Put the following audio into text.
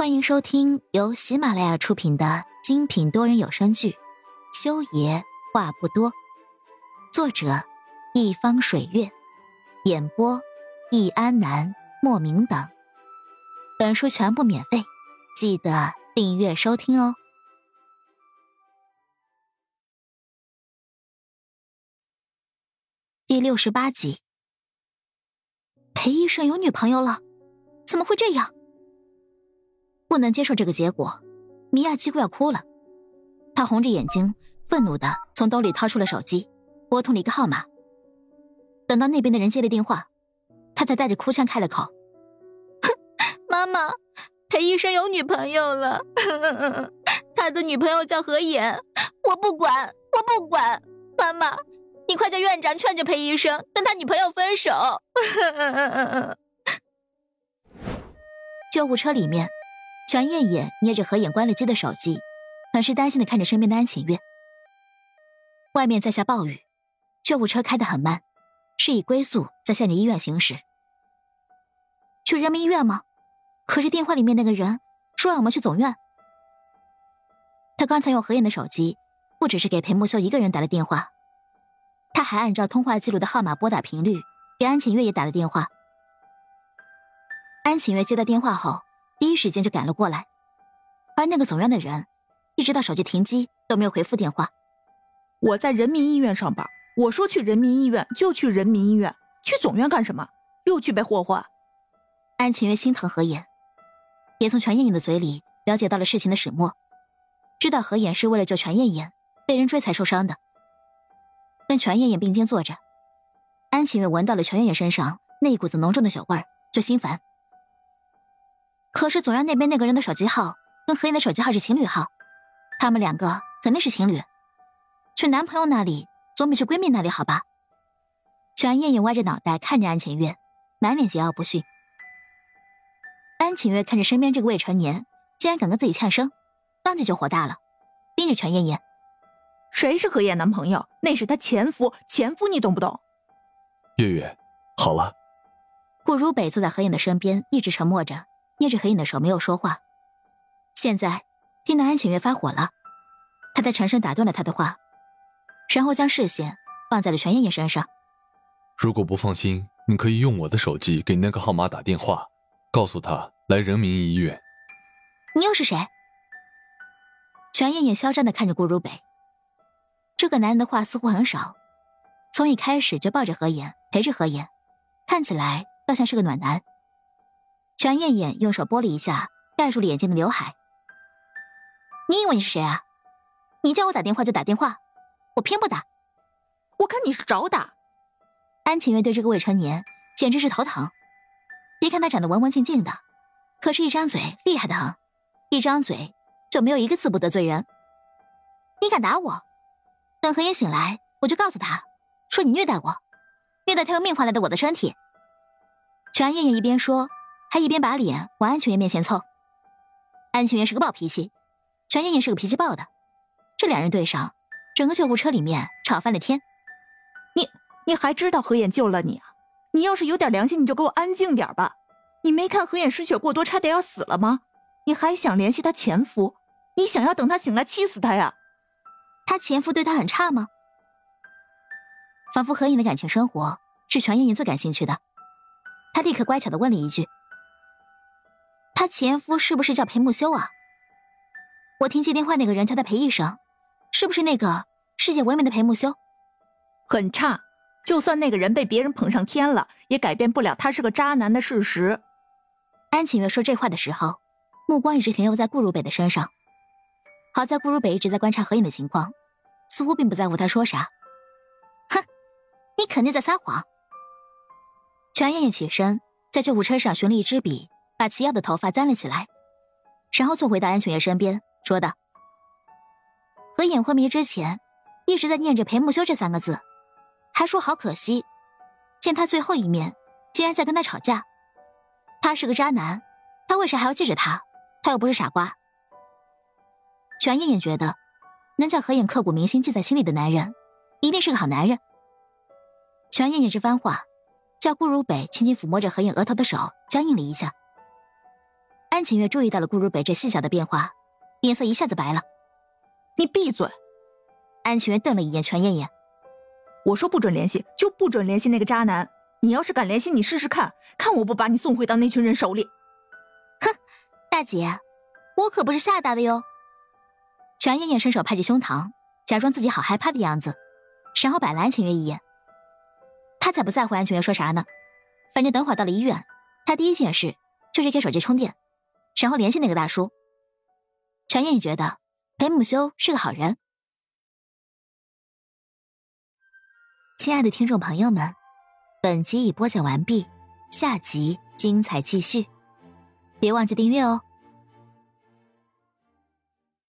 欢迎收听由喜马拉雅出品的精品多人有声剧《修爷话不多》，作者：一方水月，演播：易安南、莫名等。本书全部免费，记得订阅收听哦。第六十八集，裴医生有女朋友了，怎么会这样？不能接受这个结果，米娅几乎要哭了。她红着眼睛，愤怒的从兜里掏出了手机，拨通了一个号码。等到那边的人接了电话，她才带着哭腔开了口：“妈妈，裴医生有女朋友了，他的女朋友叫何妍，我不管，我不管。妈妈，你快叫院长劝劝裴医生，跟他女朋友分手。” 救护车里面。全艳艳捏着合眼关了机的手机，很是担心的看着身边的安晴月。外面在下暴雨，救护车开得很慢，是以龟速在向着医院行驶。去人民医院吗？可是电话里面那个人说让我们去总院。他刚才用何燕的手机，不只是给裴木修一个人打了电话，他还按照通话记录的号码拨打频率给安晴月也打了电话。安晴月接到电话后。第一时间就赶了过来，而那个总院的人，一直到手机停机都没有回复电话。我在人民医院上班，我说去人民医院就去人民医院，去总院干什么？又去被霍霍？安晴月心疼何妍，也从全艳艳的嘴里了解到了事情的始末，知道何妍是为了救全艳艳被人追才受伤的。跟全艳艳并肩坐着，安晴月闻到了全艳艳身上那一股子浓重的酒味儿，就心烦。可是总院那边那个人的手机号跟何妍的手机号是情侣号，他们两个肯定是情侣。去男朋友那里总比去闺蜜那里好吧？全燕燕歪着脑袋看着安晴月，满脸桀骜不驯。安晴月看着身边这个未成年，竟然敢跟自己呛声，当即就火大了，盯着全艳艳：“谁是何燕男朋友？那是她前夫，前夫你懂不懂？”月月，好了。顾如北坐在何燕的身边，一直沉默着。捏着何影的手，没有说话。现在听到安浅月发火了，他在沉声打断了他的话，然后将视线放在了全艳艳身上。如果不放心，你可以用我的手机给那个号码打电话，告诉他来人民医院。你又是谁？全艳艳嚣张的看着顾如北，这个男人的话似乎很少，从一开始就抱着何妍，陪着何妍，看起来倒像是个暖男。全艳艳用手拨了一下盖住了眼睛的刘海。你以为你是谁啊？你叫我打电话就打电话，我偏不打。我看你是找打。安晴月对这个未成年简直是头疼。别看他长得文文静静的，可是，一张嘴厉害的很，一张嘴就没有一个字不得罪人。你敢打我？等何妍醒来，我就告诉他，说你虐待我，虐待他用命换来的我的身体。全艳艳一边说。还一边把脸往安晴月面前凑。安晴月是个暴脾气，全艳艳是个脾气暴的，这两人对上，整个救护车里面吵翻了天。你你还知道何妍救了你啊？你要是有点良心，你就给我安静点吧。你没看何妍失血过多，差点要死了吗？你还想联系她前夫？你想要等他醒来气死他呀？他前夫对她很差吗？仿佛何妍的感情生活是全艳艳最感兴趣的，他立刻乖巧的问了一句。她前夫是不是叫裴木修啊？我听接电话那个人叫他裴医生，是不是那个世界闻名的裴木修？很差，就算那个人被别人捧上天了，也改变不了他是个渣男的事实。安晴月说这话的时候，目光一直停留在顾如北的身上。好在顾如北一直在观察何影的情况，似乎并不在乎他说啥。哼，你肯定在撒谎。全艳艳起身，在救护车上寻了一支笔。把齐耀的头发簪了起来，然后坐回到安晴月身边，说道：“何眼昏迷之前，一直在念着裴木修这三个字，还说好可惜，见他最后一面，竟然在跟他吵架。他是个渣男，他为啥还要记着他？他又不是傻瓜。”全燕燕觉得，能将何眼刻骨铭心记在心里的男人，一定是个好男人。全燕燕这番话，叫顾如北轻轻抚摸着何眼额头的手僵硬了一下。安晴月注意到了顾如北这细小的变化，脸色一下子白了。你闭嘴！安晴月瞪了一眼全艳艳。我说不准联系，就不准联系那个渣男。你要是敢联系，你试试看，看我不把你送回到那群人手里。哼，大姐，我可不是吓大的哟。全艳艳伸手拍着胸膛，假装自己好害怕的样子，然后摆了安晴月一眼。他才不在乎安晴月说啥呢，反正等会儿到了医院，他第一件事就是给手机充电，然后联系那个大叔。全艳艳觉得裴木修是个好人。亲爱的听众朋友们，本集已播讲完毕，下集精彩继续，别忘记订阅哦。